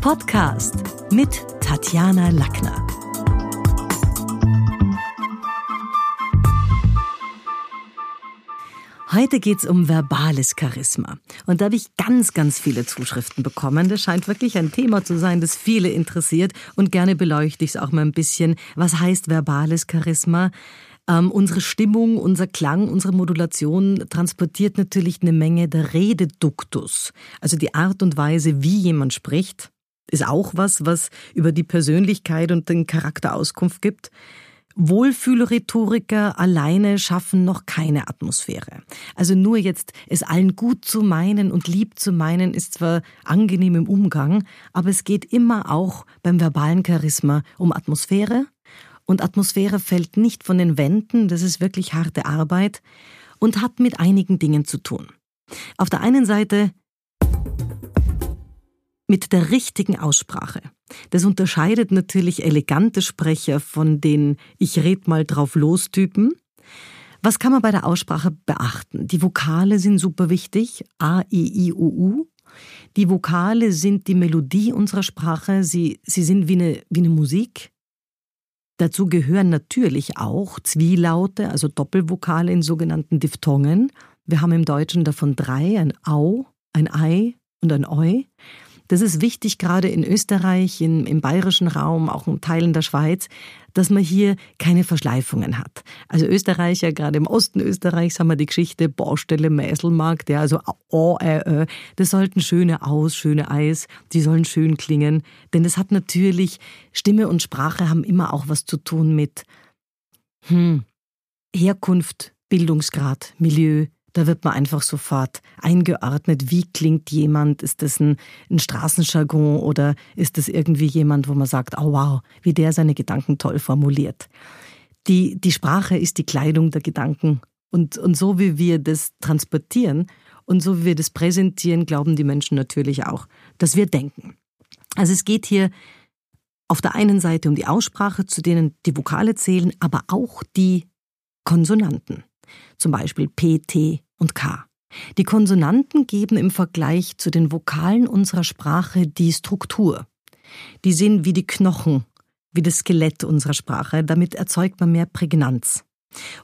Podcast mit Tatjana Lackner. Heute geht's um verbales Charisma. Und da habe ich ganz, ganz viele Zuschriften bekommen. Das scheint wirklich ein Thema zu sein, das viele interessiert. Und gerne beleuchte ich es auch mal ein bisschen. Was heißt verbales Charisma? Ähm, unsere Stimmung, unser Klang, unsere Modulation transportiert natürlich eine Menge der Rededuktus. Also die Art und Weise, wie jemand spricht ist auch was, was über die Persönlichkeit und den Charakter Auskunft gibt. Wohlfühlrhetoriker alleine schaffen noch keine Atmosphäre. Also nur jetzt es allen gut zu meinen und lieb zu meinen ist zwar angenehm im Umgang, aber es geht immer auch beim verbalen Charisma um Atmosphäre. Und Atmosphäre fällt nicht von den Wänden, das ist wirklich harte Arbeit und hat mit einigen Dingen zu tun. Auf der einen Seite mit der richtigen Aussprache. Das unterscheidet natürlich elegante Sprecher von den Ich red mal drauf los Typen. Was kann man bei der Aussprache beachten? Die Vokale sind super wichtig. A, I, I, U, U. Die Vokale sind die Melodie unserer Sprache. Sie, sie sind wie eine, wie eine Musik. Dazu gehören natürlich auch Zwielaute, also Doppelvokale in sogenannten Diphthongen. Wir haben im Deutschen davon drei, ein Au, ein Ei und ein Eu. Das ist wichtig, gerade in Österreich, in, im bayerischen Raum, auch in Teilen der Schweiz, dass man hier keine Verschleifungen hat. Also Österreicher, gerade im Osten Österreichs haben wir die Geschichte Baustelle Mäselmarkt, ja, also O, Ä, Ö. Das sollten schöne Aus, schöne Eis, die sollen schön klingen. Denn es hat natürlich, Stimme und Sprache haben immer auch was zu tun mit hm, Herkunft, Bildungsgrad, Milieu, da wird man einfach sofort eingeordnet, wie klingt jemand, ist das ein, ein Straßenjargon oder ist das irgendwie jemand, wo man sagt, oh wow, wie der seine Gedanken toll formuliert. Die, die Sprache ist die Kleidung der Gedanken und, und so wie wir das transportieren und so wie wir das präsentieren, glauben die Menschen natürlich auch, dass wir denken. Also es geht hier auf der einen Seite um die Aussprache, zu denen die Vokale zählen, aber auch die Konsonanten zum Beispiel P, T und K. Die Konsonanten geben im Vergleich zu den Vokalen unserer Sprache die Struktur. Die sind wie die Knochen, wie das Skelett unserer Sprache, damit erzeugt man mehr Prägnanz.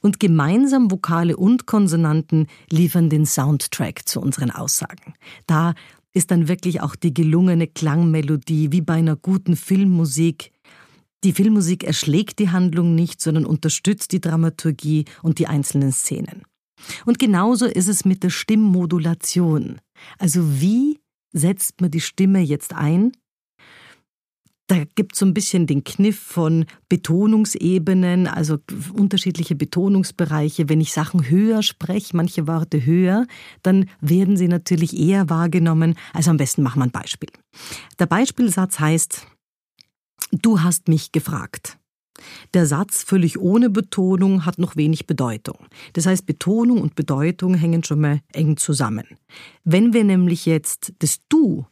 Und gemeinsam Vokale und Konsonanten liefern den Soundtrack zu unseren Aussagen. Da ist dann wirklich auch die gelungene Klangmelodie wie bei einer guten Filmmusik die Filmmusik erschlägt die Handlung nicht, sondern unterstützt die Dramaturgie und die einzelnen Szenen. Und genauso ist es mit der Stimmmodulation. Also wie setzt man die Stimme jetzt ein? Da gibt es so ein bisschen den Kniff von Betonungsebenen, also unterschiedliche Betonungsbereiche. Wenn ich Sachen höher spreche, manche Worte höher, dann werden sie natürlich eher wahrgenommen. Also am besten machen wir ein Beispiel. Der Beispielsatz heißt, Du hast mich gefragt. Der Satz völlig ohne Betonung hat noch wenig Bedeutung. Das heißt, Betonung und Bedeutung hängen schon mal eng zusammen. Wenn wir nämlich jetzt das Du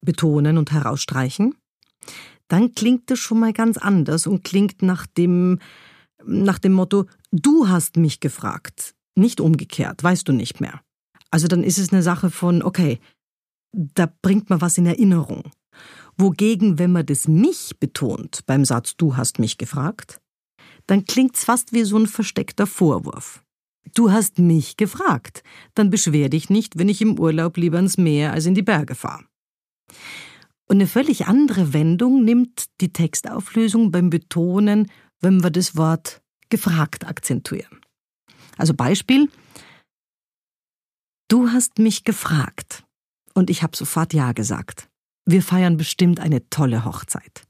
betonen und herausstreichen, dann klingt das schon mal ganz anders und klingt nach dem, nach dem Motto, du hast mich gefragt, nicht umgekehrt, weißt du nicht mehr. Also dann ist es eine Sache von, okay, da bringt man was in Erinnerung. Wogegen, wenn man das mich betont beim Satz Du hast mich gefragt, dann klingt's fast wie so ein versteckter Vorwurf. Du hast mich gefragt, dann beschwer dich nicht, wenn ich im Urlaub lieber ins Meer als in die Berge fahre. Und eine völlig andere Wendung nimmt die Textauflösung beim Betonen, wenn wir das Wort gefragt akzentuieren. Also Beispiel, du hast mich gefragt und ich habe sofort Ja gesagt. Wir feiern bestimmt eine tolle Hochzeit.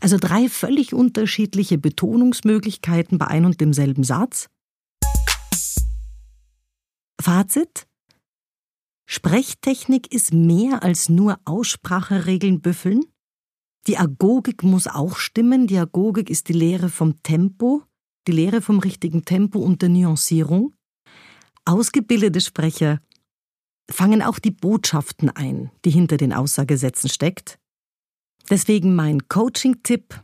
Also drei völlig unterschiedliche Betonungsmöglichkeiten bei ein und demselben Satz. Fazit? Sprechtechnik ist mehr als nur Ausspracheregeln büffeln. Die Agogik muss auch stimmen. Die Agogik ist die Lehre vom Tempo, die Lehre vom richtigen Tempo und der Nuancierung. Ausgebildete Sprecher fangen auch die Botschaften ein, die hinter den Aussagesätzen steckt. Deswegen mein Coaching-Tipp.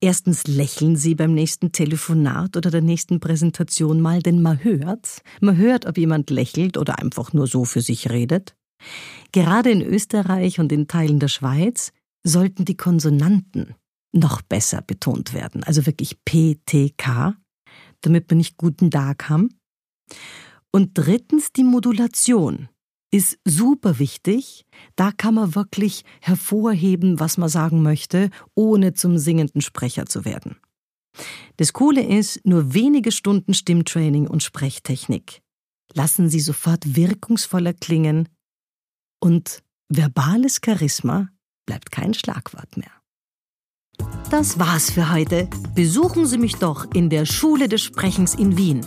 Erstens lächeln Sie beim nächsten Telefonat oder der nächsten Präsentation mal, denn man hört, man hört, ob jemand lächelt oder einfach nur so für sich redet. Gerade in Österreich und in Teilen der Schweiz sollten die Konsonanten noch besser betont werden, also wirklich PTK, damit man nicht guten Tag haben. Und drittens die Modulation ist super wichtig. Da kann man wirklich hervorheben, was man sagen möchte, ohne zum singenden Sprecher zu werden. Das Coole ist, nur wenige Stunden Stimmtraining und Sprechtechnik lassen Sie sofort wirkungsvoller klingen und verbales Charisma bleibt kein Schlagwort mehr. Das war's für heute. Besuchen Sie mich doch in der Schule des Sprechens in Wien.